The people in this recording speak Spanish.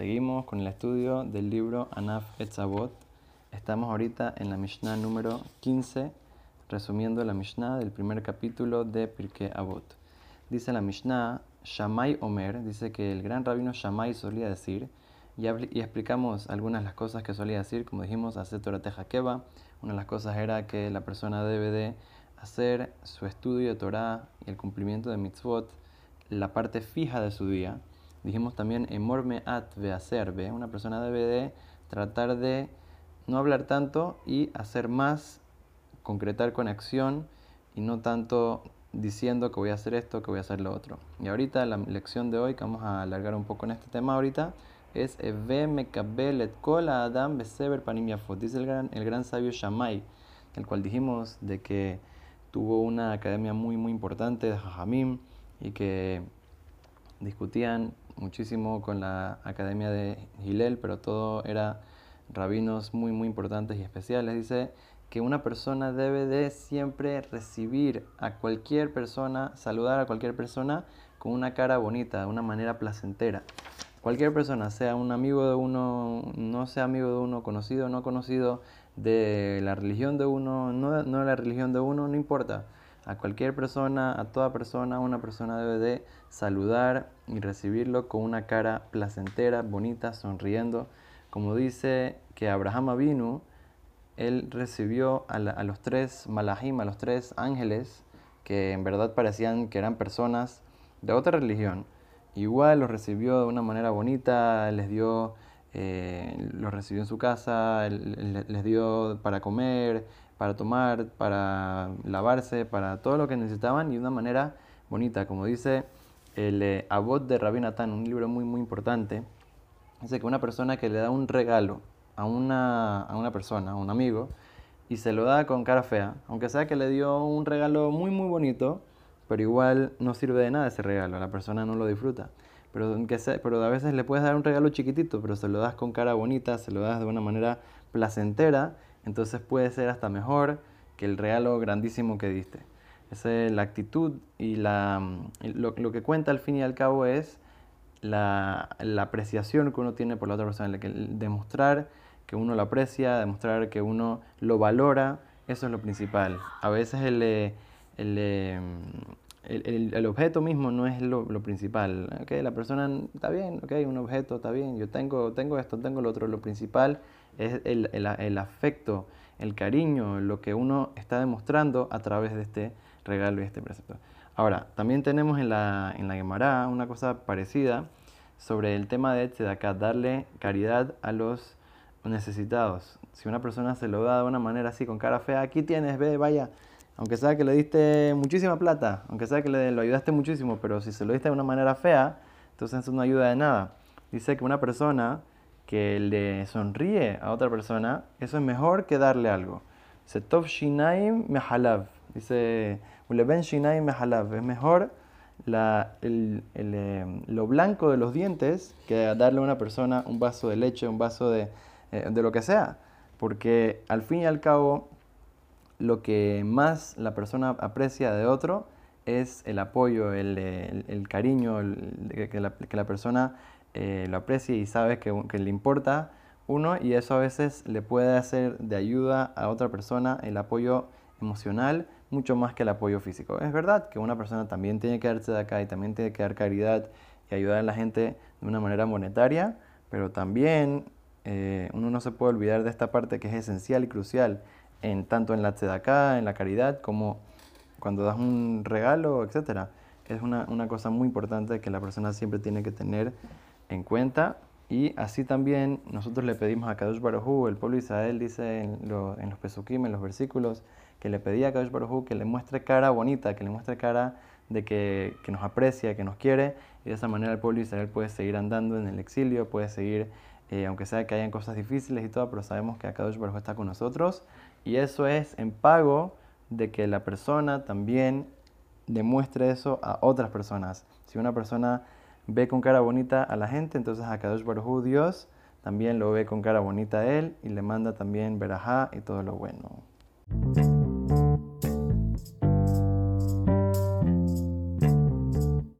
Seguimos con el estudio del libro Anaf Etzavot. Estamos ahorita en la Mishnah número 15, resumiendo la Mishnah del primer capítulo de Pirkei Avot. Dice la Mishnah, Shammai Omer, dice que el gran rabino Shammai solía decir, y, explicamos algunas de las cosas que solía decir, como dijimos, hacer Torah Keva. Una de las cosas era que la persona debe de hacer su estudio de Torah y el cumplimiento de mitzvot la parte fija de su día Dijimos también emorme at ve Una persona debe de tratar de no hablar tanto y hacer más, concretar con acción y no tanto diciendo que voy a hacer esto, que voy a hacer lo otro. Y ahorita la lección de hoy, que vamos a alargar un poco en este tema ahorita, es Mekabel et Adam Beseber Dice el gran, el gran sabio Shammai, el cual dijimos de que tuvo una academia muy muy importante de Jajamim y que discutían muchísimo con la Academia de Hillel, pero todo era rabinos muy, muy importantes y especiales. Dice que una persona debe de siempre recibir a cualquier persona, saludar a cualquier persona con una cara bonita, de una manera placentera. Cualquier persona, sea un amigo de uno, no sea amigo de uno, conocido no conocido, de la religión de uno, no, no de la religión de uno, no importa a cualquier persona, a toda persona, una persona debe de saludar y recibirlo con una cara placentera, bonita, sonriendo. Como dice que Abraham vino, él recibió a, los tres malahim, a los tres ángeles, que en verdad parecían que eran personas de otra religión. Igual los recibió de una manera bonita, les dio, eh, los recibió en su casa, les dio para comer, para tomar, para lavarse, para todo lo que necesitaban y de una manera bonita. Como dice el eh, Abot de Rabbi Natán, un libro muy muy importante, dice que una persona que le da un regalo a una, a una persona, a un amigo, y se lo da con cara fea, aunque sea que le dio un regalo muy muy bonito, pero igual no sirve de nada ese regalo, la persona no lo disfruta. Pero, aunque sea, pero a veces le puedes dar un regalo chiquitito, pero se lo das con cara bonita, se lo das de una manera placentera entonces puede ser hasta mejor que el regalo grandísimo que diste. Esa es la actitud y la, lo, que cuenta al fin y al cabo es la, apreciación que uno tiene por la otra persona, demostrar que uno lo aprecia, demostrar que uno lo valora, eso es lo principal. A veces el, el, el, el objeto mismo no es lo, lo, principal. Okay, la persona está bien, okay, un objeto está bien, yo tengo, tengo esto, tengo lo otro. Lo principal es el, el, afecto, el cariño, lo que uno está demostrando a través de este regalo y este precepto. Ahora, también tenemos en la, en la Gemara una cosa parecida sobre el tema de acá darle caridad a los necesitados. Si una persona se lo da de una manera así, con cara fea, aquí tienes, ve, vaya, aunque sea que le diste muchísima plata, aunque sea que le, lo ayudaste muchísimo, pero si se lo diste de una manera fea, entonces eso no ayuda de nada. Dice que una persona que le sonríe a otra persona, eso es mejor que darle algo. Setov shinaim mehalav. Dice, uleven shinaim mehalav. Es mejor eh, lo blanco de los dientes que darle a una persona un vaso de leche, un vaso de, eh, de lo que sea. Porque al fin y al cabo, lo que más la persona aprecia de otro es el apoyo, el, cariño, que, la, persona eh, lo aprecie y sabe que, que, le importa uno y eso a veces le puede hacer de ayuda a otra persona el apoyo emocional mucho más que el apoyo físico. Es verdad que una persona también tiene que darse de acá y también tiene que dar caridad y ayudar a la gente de una manera monetaria, pero también eh, uno no se puede olvidar de esta parte que es esencial y crucial, en, tanto en la tzedakah, en la caridad, como cuando das un regalo, etc. Es una, una cosa muy importante que la persona siempre tiene que tener en cuenta. Y así también nosotros le pedimos a Kadosh Baruj el pueblo de Israel dice en, en los Pesukim, en los versículos, que le pedía a Kadosh Baruj que le muestre cara bonita, que le muestre cara de que, que, nos aprecia, que nos quiere, y de esa manera el pueblo de Israel puede seguir andando en el exilio, puede seguir, eh, aunque sea que hayan cosas difíciles y todo, pero sabemos que Kadosh Baruj está con nosotros, y eso es en pago de que la persona también demuestre eso a otras personas. Si una persona ve con cara bonita a la gente, entonces a Kadosh Baruj Dios, también lo ve con cara bonita a él y le manda también verajá y todo lo bueno.